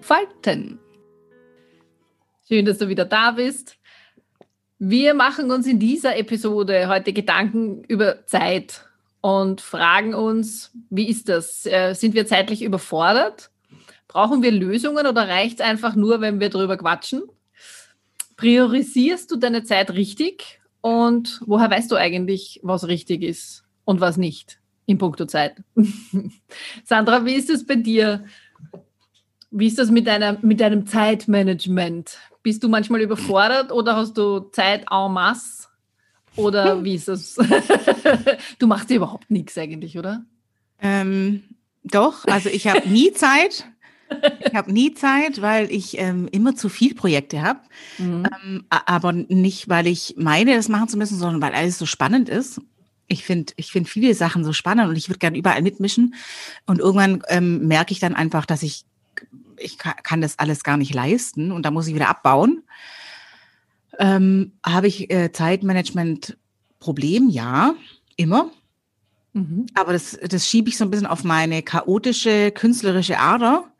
entfalten. Schön, dass du wieder da bist. Wir machen uns in dieser Episode heute Gedanken über Zeit und fragen uns, wie ist das? Äh, sind wir zeitlich überfordert? Brauchen wir Lösungen oder reicht es einfach nur, wenn wir drüber quatschen? Priorisierst du deine Zeit richtig? Und woher weißt du eigentlich, was richtig ist und was nicht in puncto Zeit? Sandra, wie ist es bei dir? Wie ist das mit, deiner, mit deinem Zeitmanagement? Bist du manchmal überfordert oder hast du Zeit en masse? Oder hm. wie ist das? du machst dir überhaupt nichts eigentlich, oder? Ähm, doch, also ich habe nie Zeit. Ich habe nie Zeit, weil ich ähm, immer zu viel Projekte habe. Mhm. Ähm, aber nicht, weil ich meine, das machen zu müssen, sondern weil alles so spannend ist. Ich finde ich finde viele Sachen so spannend und ich würde gerne überall mitmischen. Und irgendwann ähm, merke ich dann einfach, dass ich ich kann das alles gar nicht leisten und da muss ich wieder abbauen. Ähm, Habe ich äh, Zeitmanagement-Problem? Ja, immer. Mhm. Aber das, das schiebe ich so ein bisschen auf meine chaotische, künstlerische Ader,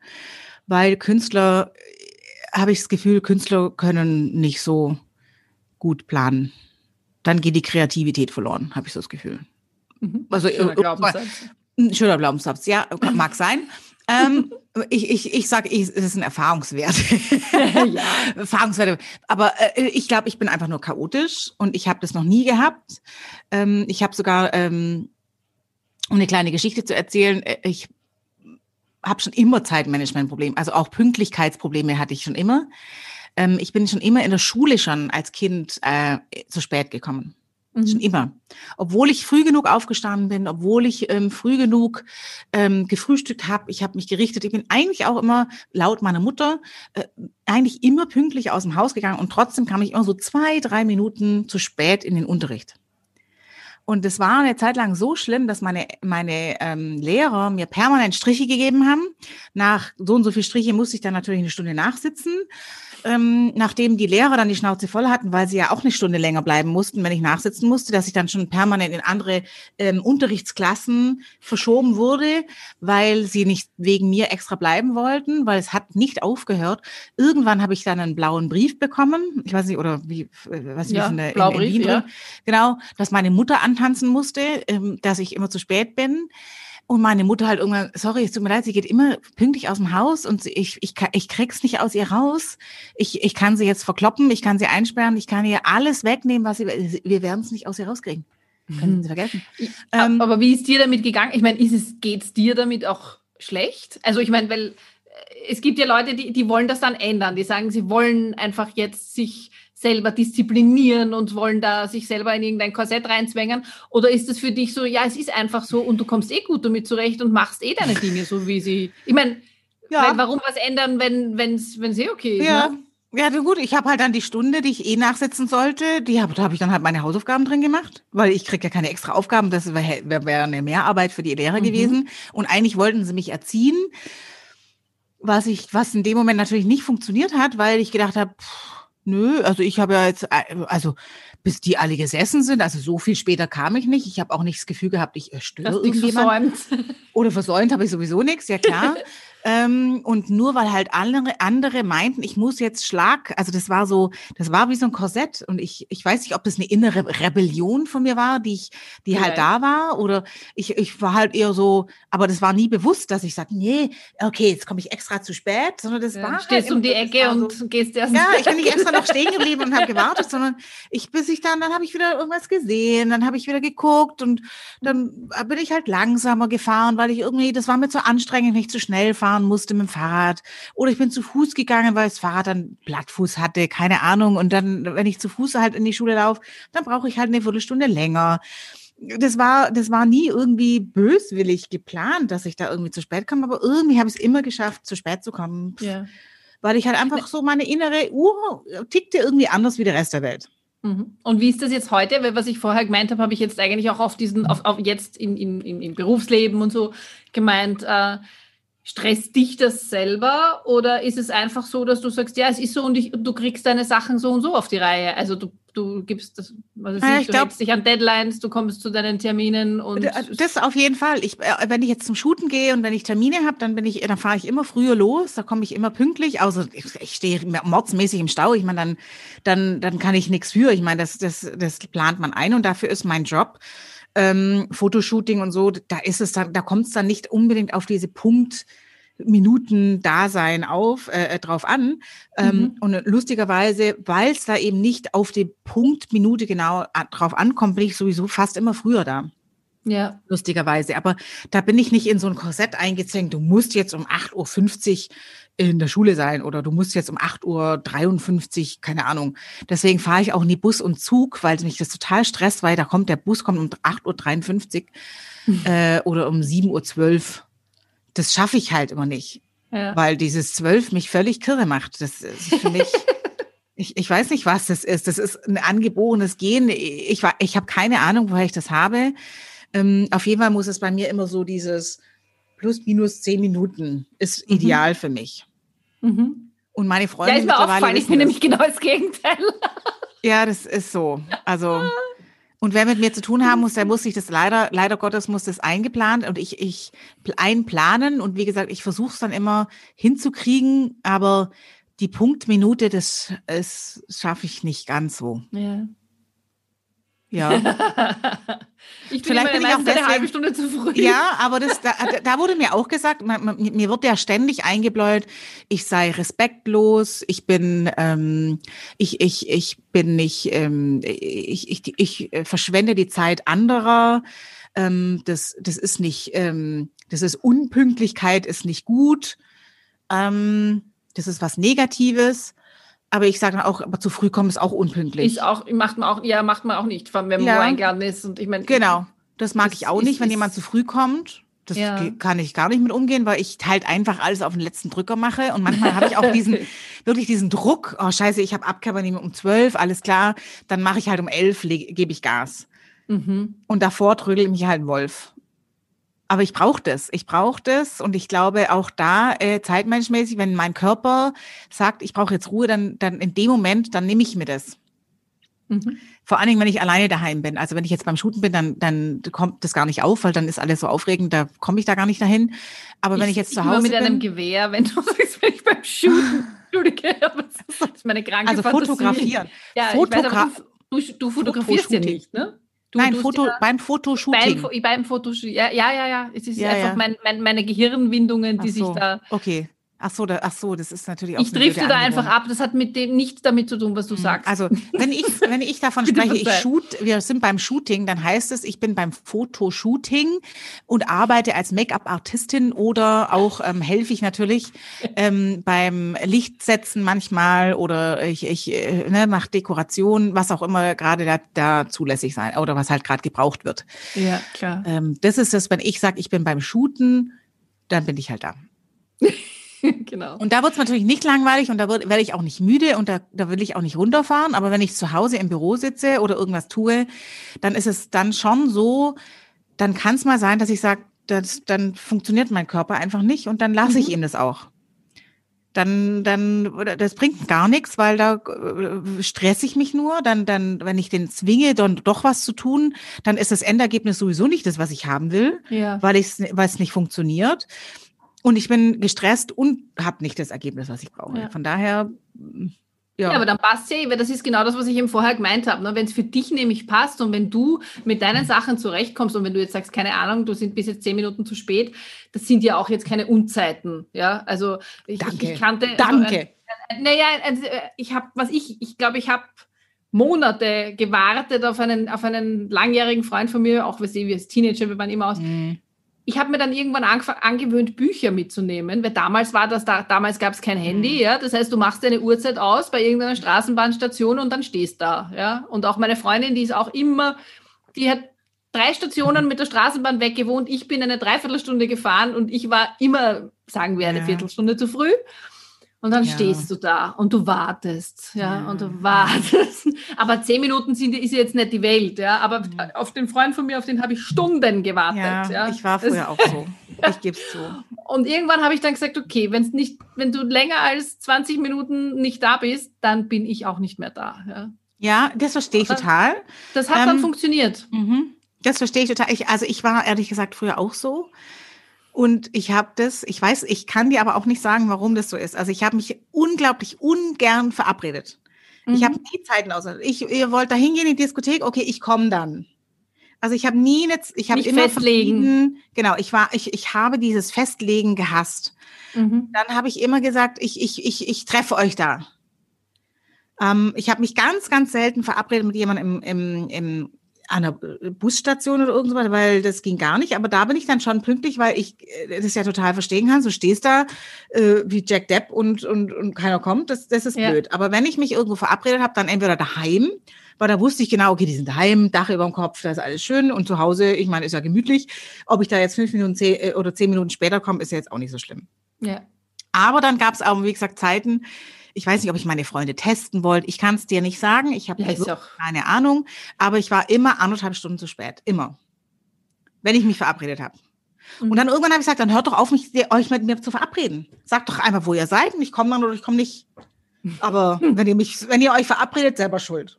weil Künstler, äh, habe ich das Gefühl, Künstler können nicht so gut planen. Dann geht die Kreativität verloren, habe ich so das Gefühl. Mhm. Also, schöner Glaubenssatz. Schöner Glaubenssatz, ja, mag sein ähm, ich, ich, ich sage, es ist ein Erfahrungswert. ja. Erfahrungswerte. Aber äh, ich glaube, ich bin einfach nur chaotisch und ich habe das noch nie gehabt. Ähm, ich habe sogar, ähm, um eine kleine Geschichte zu erzählen, äh, ich habe schon immer Zeitmanagementprobleme, also auch Pünktlichkeitsprobleme hatte ich schon immer. Ähm, ich bin schon immer in der Schule schon als Kind äh, zu spät gekommen. Mhm. Schon immer. Obwohl ich früh genug aufgestanden bin, obwohl ich ähm, früh genug ähm, gefrühstückt habe, ich habe mich gerichtet. Ich bin eigentlich auch immer, laut meiner Mutter, äh, eigentlich immer pünktlich aus dem Haus gegangen und trotzdem kam ich immer so zwei, drei Minuten zu spät in den Unterricht. Und es war eine Zeit lang so schlimm, dass meine, meine ähm, Lehrer mir permanent Striche gegeben haben. Nach so und so viel Striche musste ich dann natürlich eine Stunde nachsitzen ähm, nachdem die Lehrer dann die Schnauze voll hatten, weil sie ja auch eine Stunde länger bleiben mussten, wenn ich nachsitzen musste, dass ich dann schon permanent in andere ähm, Unterrichtsklassen verschoben wurde, weil sie nicht wegen mir extra bleiben wollten, weil es hat nicht aufgehört. Irgendwann habe ich dann einen blauen Brief bekommen, ich weiß nicht, oder wie, äh, was ja, in, der, in, in Wien ja. genau, dass meine Mutter antanzen musste, ähm, dass ich immer zu spät bin. Und meine Mutter halt irgendwann, sorry, es tut mir leid, sie geht immer pünktlich aus dem Haus und ich, ich, ich krieg's nicht aus ihr raus. Ich, ich kann sie jetzt verkloppen, ich kann sie einsperren, ich kann ihr alles wegnehmen, was sie, wir werden es nicht aus ihr rauskriegen. Können mhm. Sie vergessen. Ähm, aber wie ist dir damit gegangen? Ich meine, ist es, geht's dir damit auch schlecht? Also ich meine, weil äh, es gibt ja Leute, die, die wollen das dann ändern. Die sagen, sie wollen einfach jetzt sich selber disziplinieren und wollen da sich selber in irgendein Korsett reinzwängen? Oder ist es für dich so, ja, es ist einfach so und du kommst eh gut damit zurecht und machst eh deine Dinge so, wie sie. Ich meine, ja. warum was ändern, wenn es eh okay ist? Ja. Ne? Ja, gut, ich habe halt dann die Stunde, die ich eh nachsetzen sollte, die hab, da habe ich dann halt meine Hausaufgaben drin gemacht, weil ich kriege ja keine extra Aufgaben, das wäre wär, wär eine Mehrarbeit für die Lehrer mhm. gewesen. Und eigentlich wollten sie mich erziehen, was ich, was in dem Moment natürlich nicht funktioniert hat, weil ich gedacht habe, Nö, also ich habe ja jetzt, äh, also bis die alle gesessen sind, also so viel später kam ich nicht. Ich habe auch nicht das Gefühl gehabt, ich äh, störe irgendjemand. Versäumt. Oder versäumt habe ich sowieso nichts, ja klar. Ähm, und nur weil halt andere, andere meinten, ich muss jetzt Schlag, also das war so, das war wie so ein Korsett. Und ich, ich weiß nicht, ob das eine innere Rebellion von mir war, die ich, die halt da war. Oder ich, ich war halt eher so, aber das war nie bewusst, dass ich sage, nee, okay, jetzt komme ich extra zu spät, sondern das ja, war. Stehst halt um die Ecke und so, gehst erst. Ja, ich bin nicht extra noch stehen geblieben und habe gewartet, sondern ich, bis ich dann, dann habe ich wieder irgendwas gesehen, dann habe ich wieder geguckt und dann bin ich halt langsamer gefahren, weil ich irgendwie, das war mir zu anstrengend, nicht zu schnell fahren fahren musste mit dem Fahrrad. Oder ich bin zu Fuß gegangen, weil das Fahrrad dann Blattfuß hatte, keine Ahnung. Und dann, wenn ich zu Fuß halt in die Schule laufe, dann brauche ich halt eine Viertelstunde länger. das war, das war nie irgendwie böswillig geplant, dass ich da irgendwie zu spät komme, aber irgendwie habe ich es immer geschafft, zu spät zu kommen. Ja. Weil ich halt einfach so meine innere Uhr tickte irgendwie anders wie der Rest der Welt. Mhm. Und wie ist das jetzt heute? Weil was ich vorher gemeint habe, habe ich jetzt eigentlich auch auf diesen, auf, auf jetzt im, im, im Berufsleben und so gemeint, äh, Stresst dich das selber oder ist es einfach so, dass du sagst, ja, es ist so und ich, du kriegst deine Sachen so und so auf die Reihe? Also du, du gibst das, was weiß ah, ich, du glaub, dich an Deadlines, du kommst zu deinen Terminen und das auf jeden Fall. Ich, äh, wenn ich jetzt zum Shooten gehe und wenn ich Termine habe, dann bin ich, dann fahre ich immer früher los, da komme ich immer pünktlich. Also ich, ich stehe mordsmäßig im Stau. Ich meine, dann, dann, dann kann ich nichts für. Ich meine, das, das, das plant man ein und dafür ist mein Job ähm, Fotoshooting und so, da ist es dann, da kommt es dann nicht unbedingt auf diese Punkt. Minuten Dasein auf äh, drauf an ähm, mhm. und lustigerweise, weil es da eben nicht auf die Punktminute genau drauf ankommt, bin ich sowieso fast immer früher da. Ja. Lustigerweise. Aber da bin ich nicht in so ein Korsett eingezwängt. Du musst jetzt um 8.50 Uhr in der Schule sein oder du musst jetzt um 8.53 Uhr, keine Ahnung. Deswegen fahre ich auch nie Bus und Zug, weil mich das total stresst, weil da kommt der Bus kommt um 8.53 Uhr äh, oder um 7.12 Uhr. Das schaffe ich halt immer nicht. Ja. Weil dieses 12 mich völlig kirre macht. Das ist für mich. ich, ich weiß nicht, was das ist. Das ist ein angeborenes Gen. Ich, ich habe keine Ahnung, woher ich das habe. Ähm, auf jeden Fall muss es bei mir immer so dieses plus minus zehn Minuten ist mhm. ideal für mich. Mhm. Und meine Freunde. Ja, ist mir aufgefallen, ich bin nämlich genau das Gegenteil. ja, das ist so. Also. Und wer mit mir zu tun haben muss, der muss sich das leider, leider Gottes muss das eingeplant und ich, ich einplanen. Und wie gesagt, ich versuche es dann immer hinzukriegen, aber die Punktminute, das, das schaffe ich nicht ganz so. Ja. Ja. ich bin Vielleicht bin ich auch deswegen, eine halbe Stunde zu früh. Ja, aber das, da, da wurde mir auch gesagt, man, man, mir wird ja ständig eingebläut, ich sei respektlos, ich bin, ähm, ich, ich, ich bin nicht, ähm, ich, ich, ich verschwende die Zeit anderer. Ähm, das, das ist nicht, ähm, das ist Unpünktlichkeit ist nicht gut. Ähm, das ist was Negatives. Aber ich sage auch, aber zu früh kommen ist auch unpünktlich. Ist auch, macht man auch, ja, macht man auch nicht, wenn man ja. eingeladen ist. Und ich meine, genau, das mag das ich auch ist, nicht, wenn ist, jemand zu früh kommt. Das ja. kann ich gar nicht mit umgehen, weil ich halt einfach alles auf den letzten Drücker mache. Und manchmal habe ich auch diesen, wirklich diesen Druck, oh scheiße, ich habe Abkörper um zwölf, alles klar, dann mache ich halt um elf, gebe ich Gas. Mhm. Und davor trödel ich mich halt Wolf. Aber ich brauche das. Ich brauche das und ich glaube auch da äh, zeitmenschmäßig, wenn mein Körper sagt, ich brauche jetzt Ruhe, dann, dann in dem Moment, dann nehme ich mir das. Mhm. Vor allen Dingen, wenn ich alleine daheim bin. Also wenn ich jetzt beim Shooten bin, dann, dann kommt das gar nicht auf, weil dann ist alles so aufregend, da komme ich da gar nicht dahin. Aber ich, wenn ich jetzt zu Hause mit bin, einem Gewehr, wenn du sagst, wenn ich beim Shooten, Entschuldige, das ist meine kranke Also Fantasie. fotografieren. Ja, Fotogra weiß, du, du, fotografierst ja nicht, ne? Du, Nein, Foto, ja, beim Fotoshooting. Beim, beim Fotoshooting. Ja, ja, ja, ja. Es ist ja, einfach ja. Mein, mein, meine Gehirnwindungen, die so, sich da. Okay. Ach so, da, ach so, das ist natürlich auch. Ich drifte da einfach ab. Das hat mit dem nichts damit zu tun, was du mhm. sagst. Also wenn ich, wenn ich davon spreche, ich shoot, wir sind beim Shooting, dann heißt es, ich bin beim Fotoshooting und arbeite als Make-up-Artistin oder auch ähm, helfe ich natürlich ähm, beim Lichtsetzen manchmal oder ich, ich äh, ne, mache Dekoration, was auch immer gerade da, da zulässig sein oder was halt gerade gebraucht wird. Ja, klar. Ähm, das ist das, wenn ich sage, ich bin beim Shooten, dann bin ich halt da. genau. Und da wird es natürlich nicht langweilig und da werde ich auch nicht müde und da, da will ich auch nicht runterfahren. Aber wenn ich zu Hause im Büro sitze oder irgendwas tue, dann ist es dann schon so, dann kann es mal sein, dass ich sage, dann funktioniert mein Körper einfach nicht und dann lasse mhm. ich ihm das auch. Dann, dann, das bringt gar nichts, weil da äh, stress ich mich nur. Dann, dann, wenn ich den zwinge, dann doch was zu tun, dann ist das Endergebnis sowieso nicht das, was ich haben will, ja. weil es nicht funktioniert. Und ich bin gestresst und habe nicht das Ergebnis, was ich brauche. Ja. Von daher, ja. ja. aber dann passt ja, weil das ist genau das, was ich eben vorher gemeint habe. Ne? Wenn es für dich nämlich passt und wenn du mit deinen Sachen zurechtkommst und wenn du jetzt sagst, keine Ahnung, du sind bis jetzt zehn Minuten zu spät, das sind ja auch jetzt keine Unzeiten. Ja, also ich, Danke. ich kannte. Danke. Also, naja, also, ich habe, was ich, ich glaube, ich habe Monate gewartet auf einen, auf einen langjährigen Freund von mir, auch wir als Teenager, wir waren immer aus. Mhm ich habe mir dann irgendwann angewöhnt, Bücher mitzunehmen, weil damals war das, da, damals gab es kein Handy, mhm. ja. Das heißt, du machst deine Uhrzeit aus bei irgendeiner Straßenbahnstation und dann stehst da, ja. Und auch meine Freundin, die ist auch immer, die hat drei Stationen mit der Straßenbahn weg gewohnt. Ich bin eine Dreiviertelstunde gefahren und ich war immer, sagen wir, eine ja. Viertelstunde zu früh. Und dann ja. stehst du da und du wartest, ja, ja, und du wartest. Aber zehn Minuten sind, ist jetzt nicht die Welt, ja. Aber mhm. auf den Freund von mir, auf den habe ich Stunden gewartet. Ja, ja. ich war früher auch so. Ich gebe es zu. Und irgendwann habe ich dann gesagt, okay, wenn's nicht, wenn du länger als 20 Minuten nicht da bist, dann bin ich auch nicht mehr da. Ja, ja das verstehe ich das, total. Das hat ähm, dann funktioniert. Mhm. Das verstehe ich total. Ich, also ich war ehrlich gesagt früher auch so. Und ich habe das, ich weiß, ich kann dir aber auch nicht sagen, warum das so ist. Also ich habe mich unglaublich ungern verabredet. Mhm. Ich habe nie Zeiten aus. Ich, ihr wollt da hingehen in die Diskothek, okay, ich komme dann. Also ich habe nie, eine, ich habe immer festlegen. Genau, ich war, ich, ich habe dieses Festlegen gehasst. Mhm. Dann habe ich immer gesagt, ich, ich, ich, ich treffe euch da. Ähm, ich habe mich ganz, ganz selten verabredet mit jemandem im, im, im an der Busstation oder irgendwas, weil das ging gar nicht. Aber da bin ich dann schon pünktlich, weil ich äh, das ja total verstehen kann. Du stehst da äh, wie Jack Depp und, und, und keiner kommt. Das, das ist ja. blöd. Aber wenn ich mich irgendwo verabredet habe, dann entweder daheim, weil da wusste ich genau, okay, die sind daheim, Dach über dem Kopf, da ist alles schön. Und zu Hause, ich meine, ist ja gemütlich. Ob ich da jetzt fünf Minuten zehn, äh, oder zehn Minuten später komme, ist ja jetzt auch nicht so schlimm. Ja. Aber dann gab es auch, wie gesagt, Zeiten, ich weiß nicht, ob ich meine Freunde testen wollte. Ich kann es dir nicht sagen. Ich habe ja, keine Ahnung. Aber ich war immer anderthalb Stunden zu spät. Immer. Wenn ich mich verabredet habe. Mhm. Und dann irgendwann habe ich gesagt, dann hört doch auf, mich, euch mit mir zu verabreden. Sagt doch einfach, wo ihr seid und ich komme dann oder ich komme nicht. Aber wenn ihr mich, wenn ihr euch verabredet, selber schuld.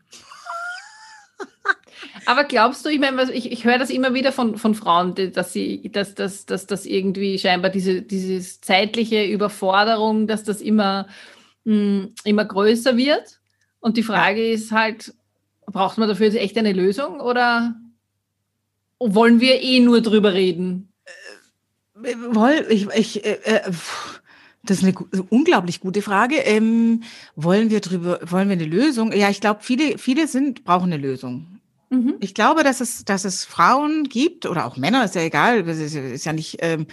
Aber glaubst du, ich meine, ich, ich höre das immer wieder von, von Frauen, dass sie, dass, dass, dass das irgendwie scheinbar diese, diese zeitliche Überforderung, dass das immer mh, immer größer wird. Und die Frage ja. ist halt, braucht man dafür jetzt echt eine Lösung oder wollen wir eh nur drüber reden? Äh, ich, ich, äh, äh das ist eine, eine, unglaublich gute Frage. Ähm, wollen wir drüber, wollen wir eine Lösung? Ja, ich glaube, viele, viele sind, brauchen eine Lösung. Mhm. Ich glaube, dass es, dass es Frauen gibt oder auch Männer, ist ja egal, ist, ist ja nicht ähm,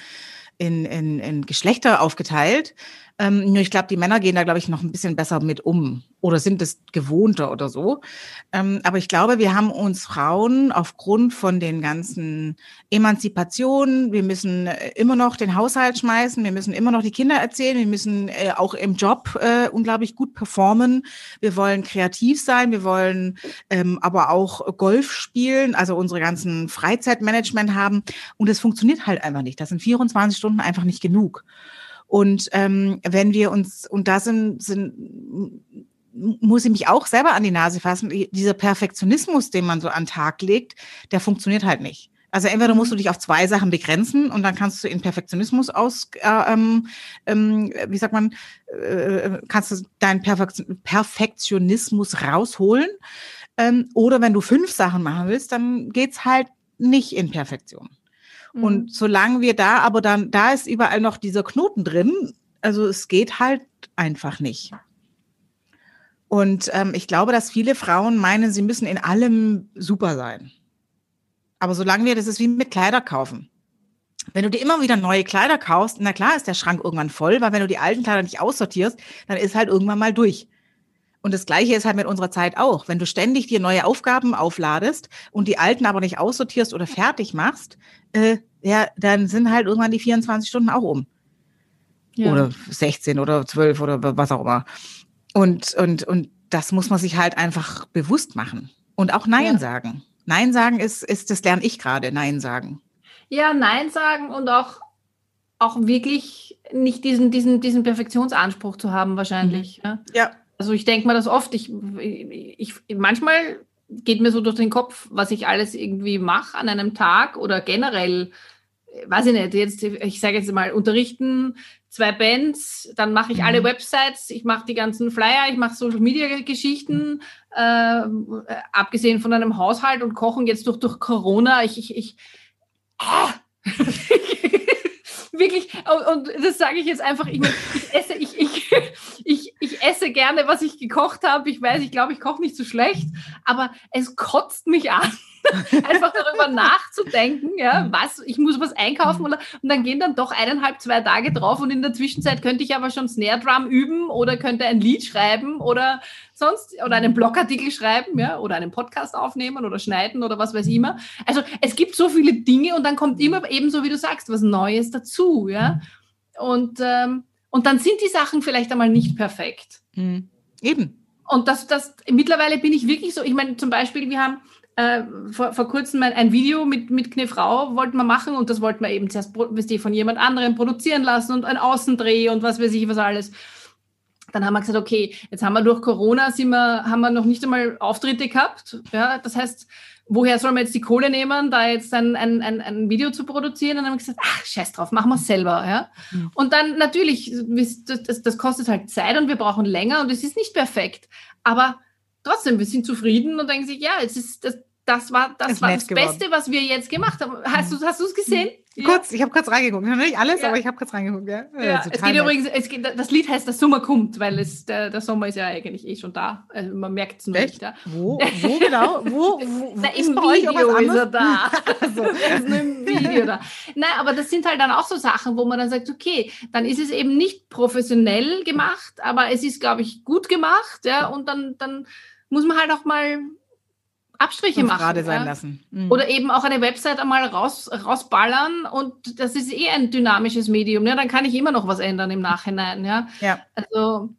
in, in, in Geschlechter aufgeteilt, ähm, nur ich glaube, die Männer gehen da, glaube ich, noch ein bisschen besser mit um oder sind es gewohnter oder so. Ähm, aber ich glaube, wir haben uns Frauen aufgrund von den ganzen Emanzipationen, wir müssen äh, immer noch den Haushalt schmeißen, wir müssen immer noch die Kinder erzählen, wir müssen äh, auch im Job äh, unglaublich gut performen. Wir wollen kreativ sein, wir wollen ähm, aber auch Golf spielen, also unsere ganzen Freizeitmanagement haben. Und es funktioniert halt einfach nicht. Das sind 24 Stunden einfach nicht genug. Und ähm, wenn wir uns, und da sind, sind muss ich mich auch selber an die Nase fassen, dieser Perfektionismus, den man so an den Tag legt, der funktioniert halt nicht. Also entweder musst du dich auf zwei Sachen begrenzen und dann kannst du in Perfektionismus aus, äh, ähm, ähm, wie sagt man, äh, kannst du deinen Perfektionismus rausholen. Ähm, oder wenn du fünf Sachen machen willst, dann geht's halt nicht in Perfektion. Mhm. Und solange wir da, aber dann, da ist überall noch dieser Knoten drin. Also es geht halt einfach nicht. Und ähm, ich glaube, dass viele Frauen meinen, sie müssen in allem super sein. Aber solange wir, das ist wie mit Kleider kaufen. Wenn du dir immer wieder neue Kleider kaufst, na klar ist der Schrank irgendwann voll, weil wenn du die alten Kleider nicht aussortierst, dann ist halt irgendwann mal durch. Und das Gleiche ist halt mit unserer Zeit auch. Wenn du ständig dir neue Aufgaben aufladest und die alten aber nicht aussortierst oder fertig machst, äh, ja, dann sind halt irgendwann die 24 Stunden auch um. Ja. Oder 16 oder 12 oder was auch immer. Und, und, und das muss man sich halt einfach bewusst machen. Und auch Nein ja. sagen. Nein sagen ist, ist, das lerne ich gerade, Nein sagen. Ja, Nein sagen und auch, auch wirklich nicht diesen, diesen, diesen Perfektionsanspruch zu haben, wahrscheinlich. Mhm. Ja. Also ich denke mal das oft. Ich, ich, manchmal geht mir so durch den Kopf, was ich alles irgendwie mache an einem Tag oder generell, weiß ich nicht, jetzt, ich sage jetzt mal, unterrichten zwei Bands, dann mache ich alle mhm. Websites, ich mache die ganzen Flyer, ich mache Social Media Geschichten, äh, abgesehen von einem Haushalt und Kochen jetzt durch, durch Corona. Ich, ich, ich ah! wirklich, und, und das sage ich jetzt einfach, ich, ich esse, ich, ich, ich, ich esse gerne, was ich gekocht habe. Ich weiß, ich glaube, ich koche nicht so schlecht, aber es kotzt mich an. einfach darüber nachzudenken, ja, was, ich muss was einkaufen oder, und dann gehen dann doch eineinhalb, zwei Tage drauf und in der Zwischenzeit könnte ich aber schon Snare Drum üben oder könnte ein Lied schreiben oder sonst, oder einen Blogartikel schreiben, ja, oder einen Podcast aufnehmen oder schneiden oder was weiß ich immer. Also es gibt so viele Dinge und dann kommt immer eben so, wie du sagst, was Neues dazu, ja. Und, ähm, und dann sind die Sachen vielleicht einmal nicht perfekt. Mhm. Eben. Und das, das, mittlerweile bin ich wirklich so, ich meine, zum Beispiel, wir haben äh, vor, vor kurzem ein, ein, Video mit, mit eine Frau wollten wir machen und das wollten wir eben zuerst von jemand anderem produzieren lassen und ein Außendreh und was weiß ich, was alles. Dann haben wir gesagt, okay, jetzt haben wir durch Corona sind wir, haben wir noch nicht einmal Auftritte gehabt. Ja, das heißt, woher soll man jetzt die Kohle nehmen, da jetzt ein, ein, ein, ein Video zu produzieren? Und dann haben wir gesagt, ach, scheiß drauf, machen wir es selber. Ja? Mhm. Und dann natürlich, das, das kostet halt Zeit und wir brauchen länger und es ist nicht perfekt. Aber trotzdem, wir sind zufrieden und denken sich, ja, es ist, das, das war das, war das Beste, was wir jetzt gemacht haben. Hast du hast es gesehen? Ja. Kurz, ich habe kurz reingeguckt. Nicht alles, ja. aber ich habe kurz reingeguckt. Ja. ja es geht übrigens, es geht, das Lied heißt, der Sommer kommt, weil es, der, der Sommer ist ja eigentlich eh schon da. Also man merkt es nur Echt? nicht. Ja. Wo, wo genau? Wo, wo, Na, Im Video ist er da. also. ist nur im Video da. Nein, aber das sind halt dann auch so Sachen, wo man dann sagt, okay, dann ist es eben nicht professionell gemacht, aber es ist, glaube ich, gut gemacht. Ja, und dann, dann muss man halt auch mal Abstriche machen. Gerade sein ja? lassen. Mhm. Oder eben auch eine Website einmal raus, rausballern und das ist eh ein dynamisches Medium. Ja? Dann kann ich immer noch was ändern im Nachhinein. Ja. ja. Also.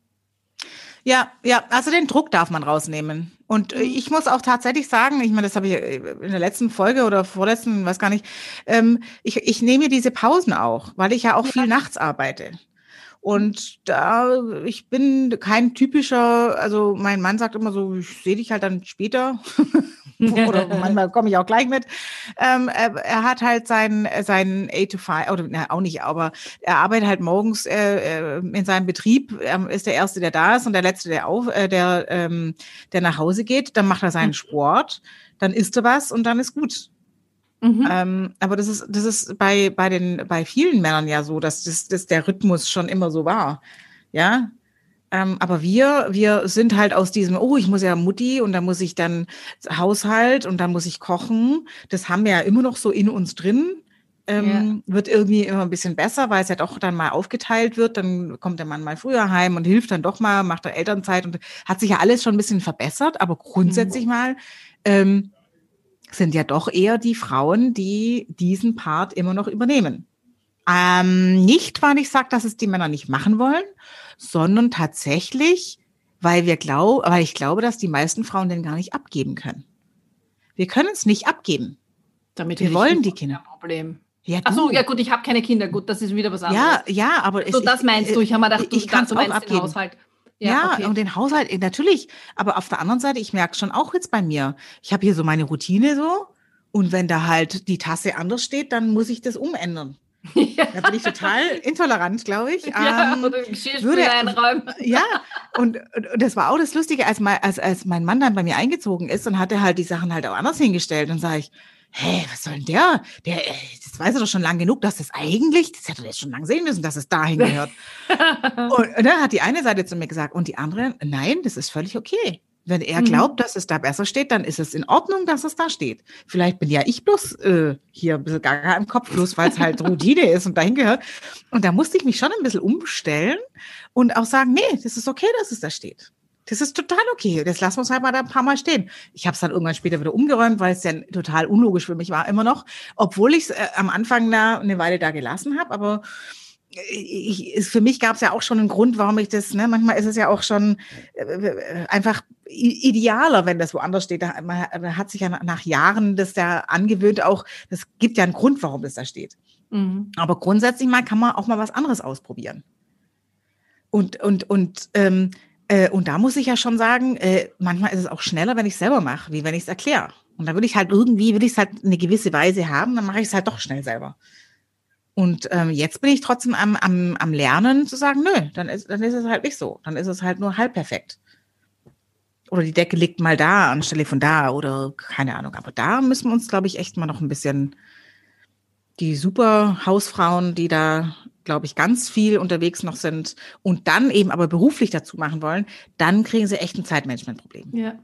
Ja, ja, also den Druck darf man rausnehmen. Und mhm. ich muss auch tatsächlich sagen, ich meine, das habe ich in der letzten Folge oder vorletzten, weiß gar nicht, ähm, ich, ich nehme diese Pausen auch, weil ich ja auch ja. viel nachts arbeite. Und da, ich bin kein typischer, also mein Mann sagt immer so, ich sehe dich halt dann später. oder manchmal komme ich auch gleich mit. Ähm, er, er, hat halt sein, sein 8 to 5, oder na, auch nicht, aber er arbeitet halt morgens äh, äh, in seinem Betrieb, er ist der Erste, der da ist und der Letzte, der auf, äh, der, ähm, der nach Hause geht. Dann macht er seinen mhm. Sport, dann isst er was und dann ist gut. Mhm. Ähm, aber das ist, das ist bei, bei, den, bei vielen Männern ja so, dass das, das der Rhythmus schon immer so war. Ja. Ähm, aber wir, wir sind halt aus diesem, oh, ich muss ja Mutti und dann muss ich dann Haushalt und dann muss ich kochen. Das haben wir ja immer noch so in uns drin. Ähm, ja. Wird irgendwie immer ein bisschen besser, weil es ja doch dann mal aufgeteilt wird. Dann kommt der Mann mal früher heim und hilft dann doch mal, macht er Elternzeit und hat sich ja alles schon ein bisschen verbessert. Aber grundsätzlich mhm. mal, ähm, sind ja doch eher die Frauen, die diesen Part immer noch übernehmen. Ähm, nicht, weil ich sage, dass es die Männer nicht machen wollen, sondern tatsächlich, weil wir glauben, weil ich glaube, dass die meisten Frauen den gar nicht abgeben können. Wir können es nicht abgeben. Damit wir wollen die Kinder. Problem. Ja, Ach so, ja gut, ich habe keine Kinder. Gut, das ist wieder was anderes. Ja, ja, aber so es, das meinst du? Ich habe mir gedacht, du, ich kann es auch abgeben. Haushalt. Ja, ja okay. und den Haushalt, natürlich. Aber auf der anderen Seite, ich merke schon auch jetzt bei mir, ich habe hier so meine Routine so. Und wenn da halt die Tasse anders steht, dann muss ich das umändern. Ja. Da bin ich total intolerant, glaube ich. Ja, ähm, oder würde, einräumen. Ja, und, und, das war auch das Lustige, als mein, als, als mein Mann dann bei mir eingezogen ist, dann hat er halt die Sachen halt auch anders hingestellt. Dann sage ich, hä, was soll denn der? Der, äh, das weiß er doch schon lang genug, dass das eigentlich, das hätte er jetzt schon lange sehen müssen, dass es dahin gehört. und dann hat die eine Seite zu mir gesagt und die andere, nein, das ist völlig okay. Wenn er mhm. glaubt, dass es da besser steht, dann ist es in Ordnung, dass es da steht. Vielleicht bin ja ich bloß äh, hier ein bisschen gaga im Kopf, bloß weil es halt Routine ist und dahin gehört. Und da musste ich mich schon ein bisschen umstellen und auch sagen, nee, das ist okay, dass es da steht. Das ist total okay. Das lassen wir uns halt mal da ein paar Mal stehen. Ich habe es dann irgendwann später wieder umgeräumt, weil es dann total unlogisch für mich war immer noch, obwohl ich es äh, am Anfang da eine Weile da gelassen habe. Aber ich, ich, für mich gab es ja auch schon einen Grund, warum ich das, ne, manchmal ist es ja auch schon äh, äh einfach idealer, wenn das woanders steht. Da, man hat sich ja nach Jahren das ja angewöhnt, auch, das gibt ja einen Grund, warum das da steht. Mhm. Aber grundsätzlich mal kann man auch mal was anderes ausprobieren. Und, und, und ähm, äh, und da muss ich ja schon sagen, äh, manchmal ist es auch schneller, wenn ich es selber mache, wie wenn ich es erkläre. Und da würde ich halt irgendwie, will ich es halt eine gewisse Weise haben, dann mache ich es halt doch schnell selber. Und ähm, jetzt bin ich trotzdem am, am, am Lernen zu sagen, nö, dann ist, dann ist es halt nicht so. Dann ist es halt nur halb perfekt. Oder die Decke liegt mal da anstelle von da oder keine Ahnung. Aber da müssen wir uns, glaube ich, echt mal noch ein bisschen die super Hausfrauen, die da glaube ich, ganz viel unterwegs noch sind und dann eben aber beruflich dazu machen wollen, dann kriegen sie echt ein Zeitmanagement-Problem. Ja.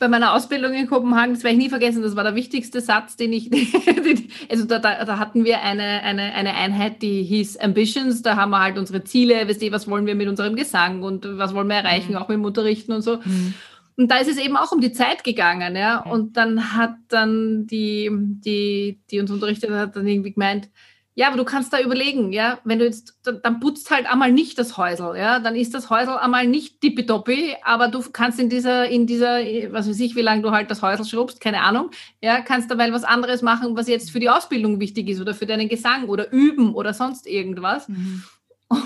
bei meiner Ausbildung in Kopenhagen, das werde ich nie vergessen, das war der wichtigste Satz, den ich, also da, da, da, hatten wir eine, eine, eine Einheit, die hieß Ambitions, da haben wir halt unsere Ziele, weißt du, was wollen wir mit unserem Gesang und was wollen wir erreichen, mhm. auch mit dem Unterrichten und so. Mhm. Und da ist es eben auch um die Zeit gegangen, ja. Und dann hat dann die, die, die uns unterrichtet hat, dann irgendwie gemeint, ja, aber du kannst da überlegen, ja, wenn du jetzt, dann putzt halt einmal nicht das Häusel, ja, dann ist das Häusel einmal nicht tippitoppi, aber du kannst in dieser, in dieser, was weiß ich, wie lange du halt das Häusel schrubbst, keine Ahnung, ja, kannst dabei was anderes machen, was jetzt für die Ausbildung wichtig ist oder für deinen Gesang oder üben oder sonst irgendwas. Mhm.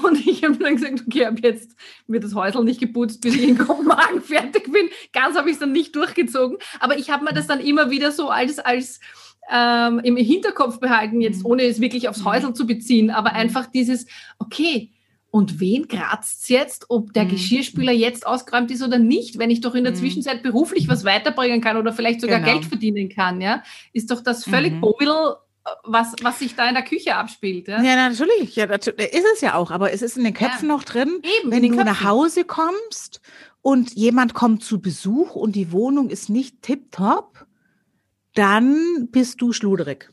Und ich habe dann gesagt, okay, ab jetzt wird das Häusl nicht geputzt, bis ich in Kopenhagen fertig bin. Ganz habe ich es dann nicht durchgezogen. Aber ich habe mir das dann immer wieder so als, als ähm, im Hinterkopf behalten, jetzt ohne es wirklich aufs Häusl zu beziehen, aber einfach dieses, okay, und wen kratzt es jetzt, ob der mhm. Geschirrspüler jetzt ausgeräumt ist oder nicht, wenn ich doch in der mhm. Zwischenzeit beruflich was weiterbringen kann oder vielleicht sogar genau. Geld verdienen kann, ja? Ist doch das völlig mhm. Bovidel, was, was sich da in der Küche abspielt. Ja, ja natürlich. Ja, natürlich. Ist es ja auch, aber es ist in den Köpfen ja. noch drin. Eben, wenn du Köpfen. nach Hause kommst und jemand kommt zu Besuch und die Wohnung ist nicht tipptopp, dann bist du schluderig.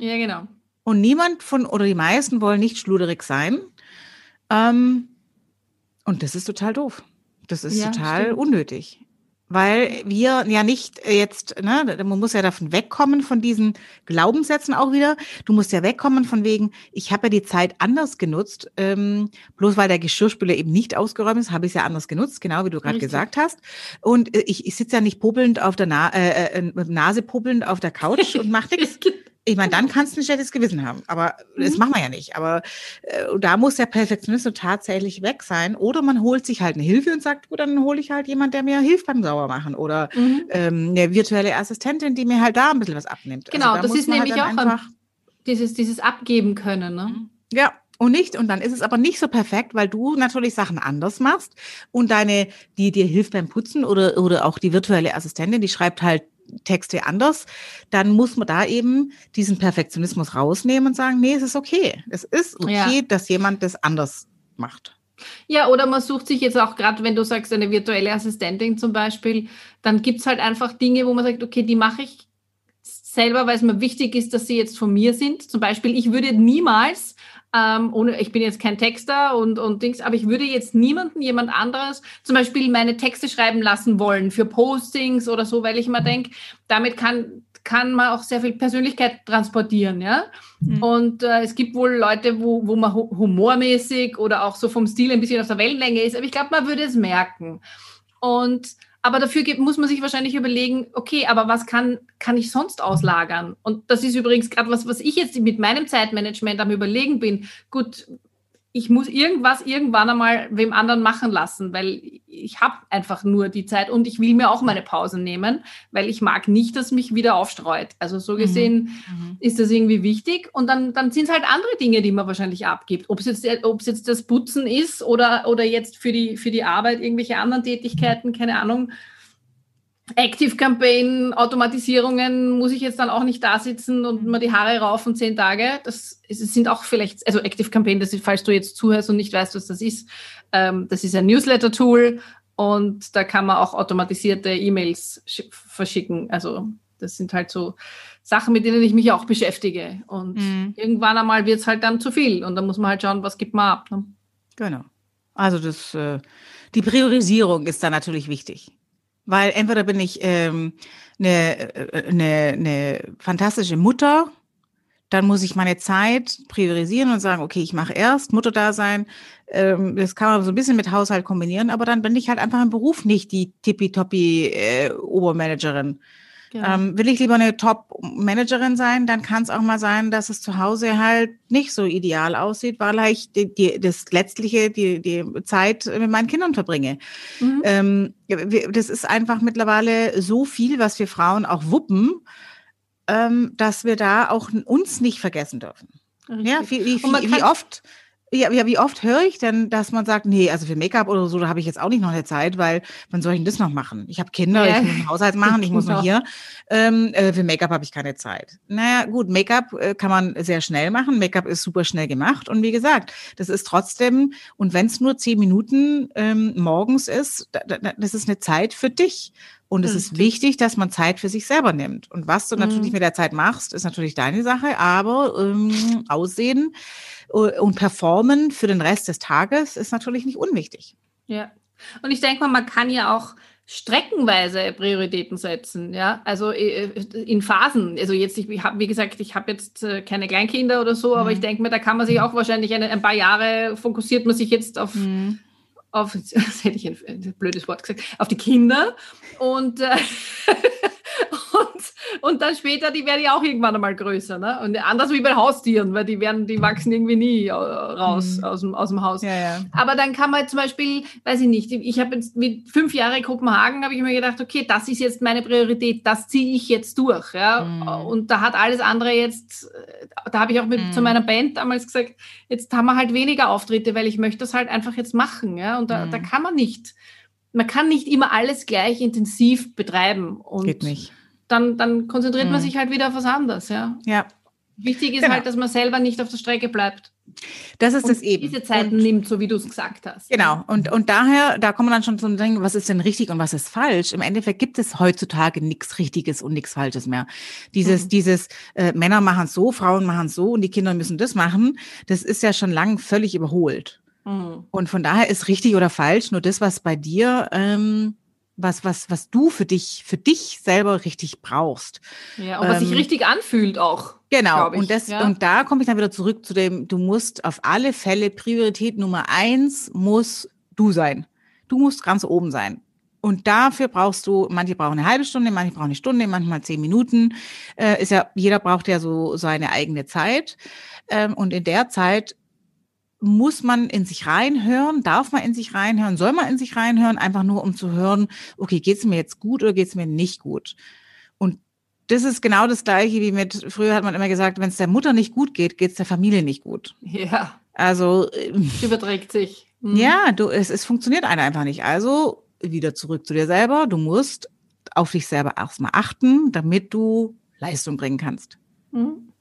Ja, genau. Und niemand von, oder die meisten wollen nicht schluderig sein. Ähm, und das ist total doof. Das ist ja, total stimmt. unnötig weil wir ja nicht jetzt, ne, man muss ja davon wegkommen von diesen Glaubenssätzen auch wieder. Du musst ja wegkommen von wegen, ich habe ja die Zeit anders genutzt, ähm, bloß weil der Geschirrspüler eben nicht ausgeräumt ist, habe ich es ja anders genutzt, genau wie du gerade gesagt hast. Und äh, ich, ich sitze ja nicht pubbelnd auf der Na äh, äh, mit Nase pubbelnd auf der Couch und mache nichts. Ich meine, dann kannst du ein schlechtes Gewissen haben. Aber mhm. das machen wir ja nicht. Aber äh, da muss der Perfektionismus tatsächlich weg sein. Oder man holt sich halt eine Hilfe und sagt, gut, dann hole ich halt jemand, der mir hilft beim Sauermachen. Oder mhm. ähm, eine virtuelle Assistentin, die mir halt da ein bisschen was abnimmt. Genau, also da das ist halt nämlich halt auch einfach, dieses, dieses Abgeben können. Ne? Mhm. Ja, und nicht, und dann ist es aber nicht so perfekt, weil du natürlich Sachen anders machst und deine, die dir hilft beim Putzen oder, oder auch die virtuelle Assistentin, die schreibt halt Texte anders, dann muss man da eben diesen Perfektionismus rausnehmen und sagen, nee, es ist okay. Es ist okay, ja. dass jemand das anders macht. Ja, oder man sucht sich jetzt auch gerade, wenn du sagst, eine virtuelle Assistentin zum Beispiel, dann gibt es halt einfach Dinge, wo man sagt, okay, die mache ich selber, weil es mir wichtig ist, dass sie jetzt von mir sind. Zum Beispiel, ich würde niemals ähm, ohne, ich bin jetzt kein Texter und, und Dings, aber ich würde jetzt niemanden, jemand anderes, zum Beispiel meine Texte schreiben lassen wollen für Postings oder so, weil ich immer denke, damit kann, kann man auch sehr viel Persönlichkeit transportieren, ja. Mhm. Und äh, es gibt wohl Leute, wo, wo man humormäßig oder auch so vom Stil ein bisschen auf der Wellenlänge ist, aber ich glaube, man würde es merken. Und aber dafür muss man sich wahrscheinlich überlegen, okay, aber was kann, kann ich sonst auslagern? Und das ist übrigens gerade was, was ich jetzt mit meinem Zeitmanagement am Überlegen bin. Gut, ich muss irgendwas irgendwann einmal wem anderen machen lassen, weil ich habe einfach nur die Zeit und ich will mir auch meine Pausen nehmen, weil ich mag nicht, dass mich wieder aufstreut. Also so gesehen mhm. ist das irgendwie wichtig und dann, dann sind es halt andere Dinge, die man wahrscheinlich abgibt. Ob es jetzt, jetzt das Putzen ist oder, oder jetzt für die, für die Arbeit irgendwelche anderen Tätigkeiten, keine Ahnung. Active Campaign, Automatisierungen muss ich jetzt dann auch nicht da sitzen und mir die Haare raufen zehn Tage. Das, sind auch vielleicht, also Active Campaign, das ist, falls du jetzt zuhörst und nicht weißt, was das ist, ähm, das ist ein Newsletter-Tool und da kann man auch automatisierte E-Mails verschicken. Also das sind halt so Sachen, mit denen ich mich auch beschäftige. Und mhm. irgendwann einmal wird es halt dann zu viel und dann muss man halt schauen, was gibt man ab. Ne? Genau. Also das, äh, die Priorisierung ist da natürlich wichtig. Weil entweder bin ich ähm, eine, äh, eine, eine fantastische Mutter, dann muss ich meine Zeit priorisieren und sagen, okay, ich mache erst Mutter da sein. Ähm, das kann man so ein bisschen mit Haushalt kombinieren, aber dann bin ich halt einfach im Beruf nicht die tippitoppi äh, Obermanagerin. Genau. Ähm, will ich lieber eine Top-Managerin sein, dann kann es auch mal sein, dass es zu Hause halt nicht so ideal aussieht, weil ich die, die, das letztliche, die, die Zeit mit meinen Kindern verbringe. Mhm. Ähm, das ist einfach mittlerweile so viel, was wir Frauen auch wuppen, ähm, dass wir da auch uns nicht vergessen dürfen. Richtig. Ja, wie, wie, wie, wie oft ja, ja, wie oft höre ich denn, dass man sagt, nee, also für Make-up oder so, da habe ich jetzt auch nicht noch eine Zeit, weil wann soll ich denn das noch machen? Ich habe Kinder, ja. ich muss einen Haushalt machen, ich muss noch hier. Ähm, äh, für Make-up habe ich keine Zeit. Naja, gut, Make-up äh, kann man sehr schnell machen. Make-up ist super schnell gemacht. Und wie gesagt, das ist trotzdem, und wenn es nur zehn Minuten ähm, morgens ist, da, da, das ist eine Zeit für dich Und es ist wichtig, dass man Zeit für sich selber nimmt. Und was du mhm. natürlich mit der Zeit machst, ist natürlich deine Sache, aber ähm, Aussehen äh, und Performen für den Rest des Tages ist natürlich nicht unwichtig. Ja. Und ich denke mal, man kann ja auch streckenweise Prioritäten setzen, ja, also äh, in Phasen. Also jetzt, ich habe, wie gesagt, ich habe jetzt äh, keine Kleinkinder oder so, mhm. aber ich mhm. denke mir, da kann man sich auch wahrscheinlich eine, ein paar Jahre fokussiert man sich jetzt auf, mhm. Auf, das hätte ich ein, blödes Wort gesagt, auf die Kinder. Und äh, und, dann später, die werden ja auch irgendwann einmal größer. Ne? Und anders wie bei Haustieren, weil die werden, die wachsen irgendwie nie äh, raus mhm. aus, dem, aus dem Haus. Ja, ja. Aber dann kann man zum Beispiel, weiß ich nicht, ich habe jetzt mit fünf Jahren Kopenhagen, habe ich mir gedacht, okay, das ist jetzt meine Priorität, das ziehe ich jetzt durch. Ja? Mhm. Und da hat alles andere jetzt, äh, da habe ich auch mit, mhm. zu meiner Band damals gesagt, jetzt haben wir halt weniger Auftritte, weil ich möchte das halt einfach jetzt machen. Ja? Und da, da mhm. kann man nicht man kann nicht immer alles gleich intensiv betreiben. Und Geht nicht. Dann, dann konzentriert mhm. man sich halt wieder auf was anderes, ja. Ja. Wichtig ist genau. halt, dass man selber nicht auf der Strecke bleibt. Das ist das eben. Diese Zeiten und, nimmt, so wie du es gesagt hast. Genau. Und, und daher, da kommen wir dann schon zum Denken, was ist denn richtig und was ist falsch? Im Endeffekt gibt es heutzutage nichts Richtiges und nichts Falsches mehr. Dieses, mhm. dieses äh, Männer machen es so, Frauen machen es so und die Kinder müssen das machen, das ist ja schon lang völlig überholt. Mhm. Und von daher ist richtig oder falsch nur das, was bei dir, ähm, was, was, was du für dich, für dich selber richtig brauchst. Ja, und was sich ähm, richtig anfühlt auch. Genau. Und das, ja. und da komme ich dann wieder zurück zu dem, du musst auf alle Fälle Priorität Nummer eins muss du sein. Du musst ganz oben sein. Und dafür brauchst du, manche brauchen eine halbe Stunde, manche brauchen eine Stunde, manchmal zehn Minuten. Äh, ist ja, jeder braucht ja so seine eigene Zeit. Ähm, und in der Zeit muss man in sich reinhören? Darf man in sich reinhören? Soll man in sich reinhören? Einfach nur, um zu hören, okay, geht es mir jetzt gut oder geht es mir nicht gut? Und das ist genau das Gleiche wie mit, früher hat man immer gesagt, wenn es der Mutter nicht gut geht, geht es der Familie nicht gut. Ja. Also. Überträgt sich. Mhm. Ja, du, es, es funktioniert einer einfach nicht. Also wieder zurück zu dir selber. Du musst auf dich selber erstmal achten, damit du Leistung bringen kannst. Mhm.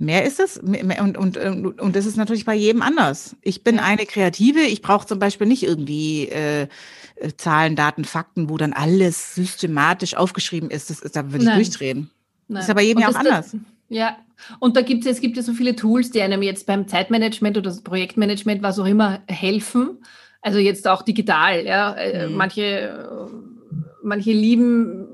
Mehr ist es und, und, und das ist natürlich bei jedem anders. Ich bin eine Kreative, ich brauche zum Beispiel nicht irgendwie äh, äh, Zahlen, Daten, Fakten, wo dann alles systematisch aufgeschrieben ist. Das ist da würde ich Nein. durchdrehen. Nein. Das ist ja bei jedem ja auch anders. Das, ja, und da gibt es, es gibt ja so viele Tools, die einem jetzt beim Zeitmanagement oder Projektmanagement, was auch immer, helfen. Also jetzt auch digital, ja. Äh, mhm. Manche, manche lieben,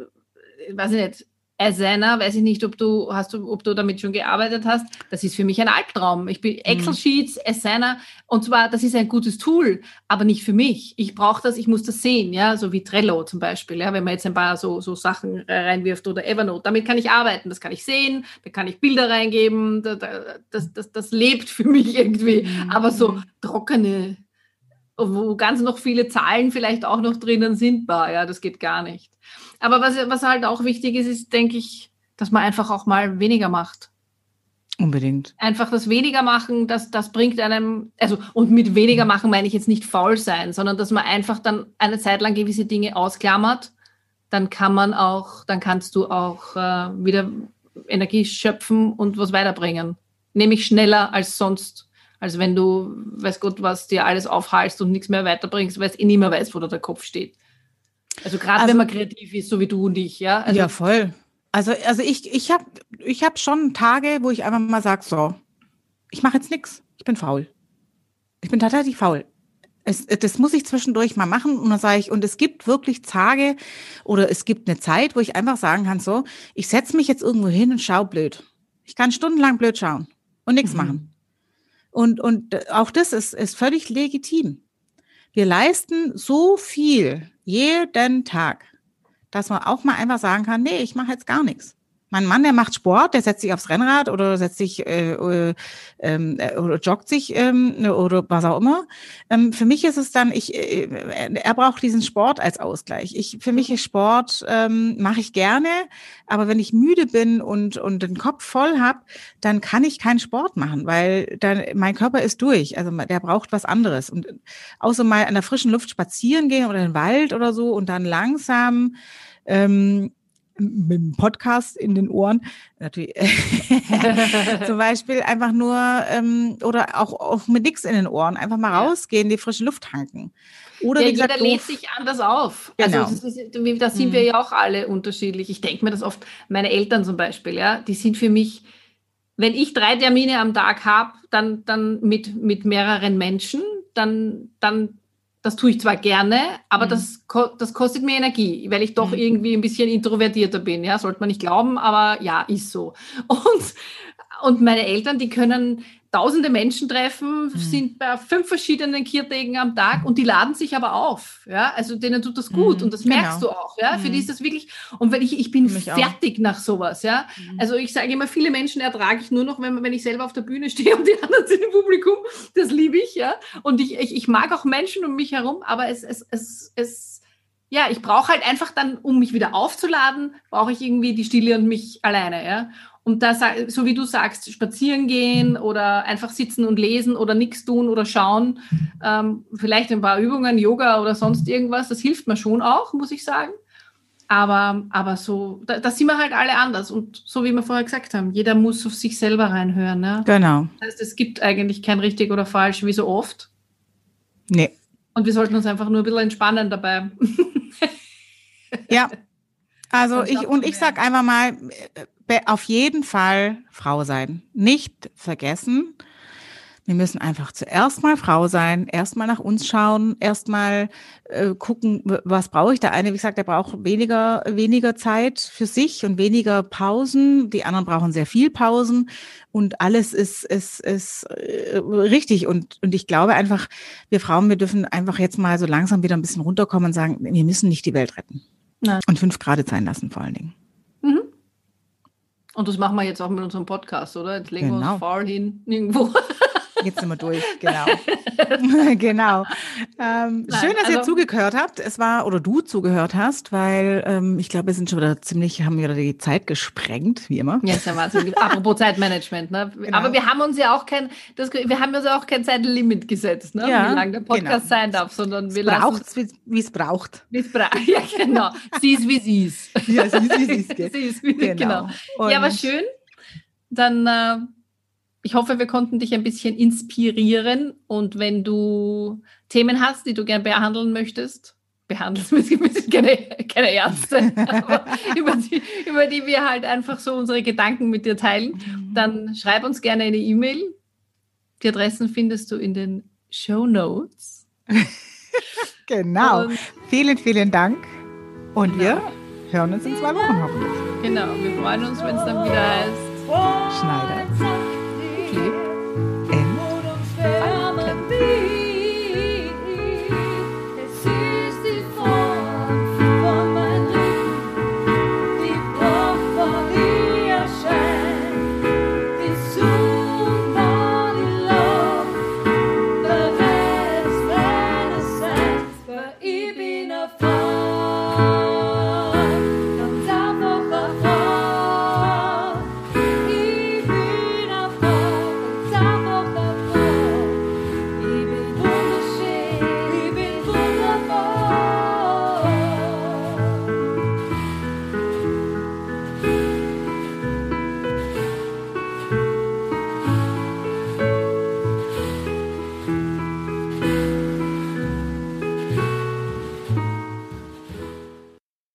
weiß ich nicht, Asana, weiß ich nicht, ob du hast, ob du damit schon gearbeitet hast. Das ist für mich ein Albtraum. Ich bin mhm. Excel Sheets, Asana und zwar, das ist ein gutes Tool, aber nicht für mich. Ich brauche das, ich muss das sehen, ja, so wie Trello zum Beispiel, ja, wenn man jetzt ein paar so, so Sachen reinwirft oder Evernote. Damit kann ich arbeiten, das kann ich sehen, da kann ich Bilder reingeben, das, das, das lebt für mich irgendwie. Mhm. Aber so trockene, wo ganz noch viele Zahlen vielleicht auch noch drinnen sind, ja, das geht gar nicht. Aber was, was halt auch wichtig ist, ist, denke ich, dass man einfach auch mal weniger macht. Unbedingt. Einfach das weniger machen, das, das bringt einem, also und mit weniger machen meine ich jetzt nicht faul sein, sondern dass man einfach dann eine Zeit lang gewisse Dinge ausklammert, dann kann man auch, dann kannst du auch äh, wieder Energie schöpfen und was weiterbringen. Nämlich schneller als sonst. Als wenn du, weiß Gott, was dir alles aufhalst und nichts mehr weiterbringst, weil es eh nicht mehr weißt, wo da der Kopf steht. Also gerade also, wenn man kreativ ist, so wie du und ich, ja. Also, ja, voll. Also, also ich, ich habe ich hab schon Tage, wo ich einfach mal sage, so, ich mache jetzt nichts. Ich bin faul. Ich bin tatsächlich faul. Es, das muss ich zwischendurch mal machen und dann sage ich, und es gibt wirklich Tage oder es gibt eine Zeit, wo ich einfach sagen kann, so, ich setze mich jetzt irgendwo hin und schau blöd. Ich kann stundenlang blöd schauen und nichts mhm. machen. Und, und auch das ist, ist völlig legitim. Wir leisten so viel jeden Tag, dass man auch mal einfach sagen kann, nee, ich mache jetzt gar nichts. Mein Mann, der macht Sport, der setzt sich aufs Rennrad oder setzt sich äh, äh, ähm, äh, oder joggt sich ähm, oder was auch immer. Ähm, für mich ist es dann, ich, äh, er braucht diesen Sport als Ausgleich. Ich, für mich ist Sport ähm, mache ich gerne, aber wenn ich müde bin und und den Kopf voll habe, dann kann ich keinen Sport machen, weil dann mein Körper ist durch. Also der braucht was anderes und außer mal an der frischen Luft spazieren gehen oder in den Wald oder so und dann langsam ähm, mit dem Podcast in den Ohren, natürlich zum Beispiel einfach nur ähm, oder auch, auch mit nichts in den Ohren, einfach mal rausgehen, die frische Luft tanken. Oder ja, jeder lädt sich anders auf. Also genau. Also da sind mhm. wir ja auch alle unterschiedlich. Ich denke mir das oft, meine Eltern zum Beispiel, ja, die sind für mich, wenn ich drei Termine am Tag habe, dann, dann mit, mit mehreren Menschen, dann, dann das tue ich zwar gerne, aber mhm. das, das kostet mir Energie, weil ich doch mhm. irgendwie ein bisschen introvertierter bin. Ja, sollte man nicht glauben, aber ja, ist so. Und, und meine Eltern, die können tausende Menschen treffen, mhm. sind bei fünf verschiedenen Kirtegen am Tag und die laden sich aber auf. Ja, also denen tut das gut mhm. und das genau. merkst du auch. Ja, für die mhm. ist das wirklich, und wenn ich, ich bin fertig auch. nach sowas. Ja, mhm. also ich sage immer, viele Menschen ertrage ich nur noch, wenn, wenn ich selber auf der Bühne stehe und die anderen sind im Publikum. Ja, und ich, ich, ich mag auch Menschen um mich herum, aber es, es, es, es ja, ich brauche halt einfach dann, um mich wieder aufzuladen, brauche ich irgendwie die Stille und mich alleine, ja. Und da, so wie du sagst, spazieren gehen oder einfach sitzen und lesen oder nichts tun oder schauen, ähm, vielleicht ein paar Übungen, Yoga oder sonst irgendwas, das hilft mir schon auch, muss ich sagen. Aber, aber so, da, da sind wir halt alle anders. Und so wie wir vorher gesagt haben, jeder muss auf sich selber reinhören. Ne? Genau. Das heißt, es gibt eigentlich kein richtig oder falsch, wie so oft. Nee. Und wir sollten uns einfach nur ein bisschen entspannen dabei. ja. Also ich, und ich sag einfach mal, auf jeden Fall Frau sein. Nicht vergessen. Wir müssen einfach zuerst mal Frau sein, erstmal nach uns schauen, erstmal äh, gucken, was brauche ich. Der eine, wie gesagt, der braucht weniger, weniger Zeit für sich und weniger Pausen. Die anderen brauchen sehr viel Pausen und alles ist, ist, ist äh, richtig. Und, und ich glaube einfach, wir Frauen, wir dürfen einfach jetzt mal so langsam wieder ein bisschen runterkommen und sagen, wir müssen nicht die Welt retten. Nein. Und fünf Grad sein lassen vor allen Dingen. Mhm. Und das machen wir jetzt auch mit unserem Podcast, oder? Jetzt legen genau. wir uns genau. faul hin irgendwo. Jetzt sind wir durch, genau. genau. Ähm, Nein, schön, dass also, ihr zugehört habt. Es war, oder du zugehört hast, weil ähm, ich glaube, wir sind schon wieder ziemlich, haben wieder die Zeit gesprengt, wie immer. Ja, ist ja Wahnsinn. Apropos Zeitmanagement, ne? Genau. Aber wir haben uns ja auch kein, das, wir haben uns ja auch kein Zeitlimit gesetzt, ne? Ja, wie lange der Podcast genau. sein darf, sondern wir braucht wie es braucht. Wie es braucht. Ja, genau. sie ist, wie sie ist. Ja, sie ist, wie sie ist. sie ist, wie, genau. genau. Ja, aber schön. Dann äh, ich hoffe, wir konnten dich ein bisschen inspirieren. Und wenn du Themen hast, die du gerne behandeln möchtest, behandeln wir sind keine, keine Ärzte, aber über die, über die wir halt einfach so unsere Gedanken mit dir teilen, dann schreib uns gerne eine E-Mail. Die Adressen findest du in den Show Notes. genau. Und vielen, vielen Dank. Und genau. wir hören uns in zwei Wochen hoffentlich. Genau, wir freuen uns, wenn es dann wieder heißt Schneider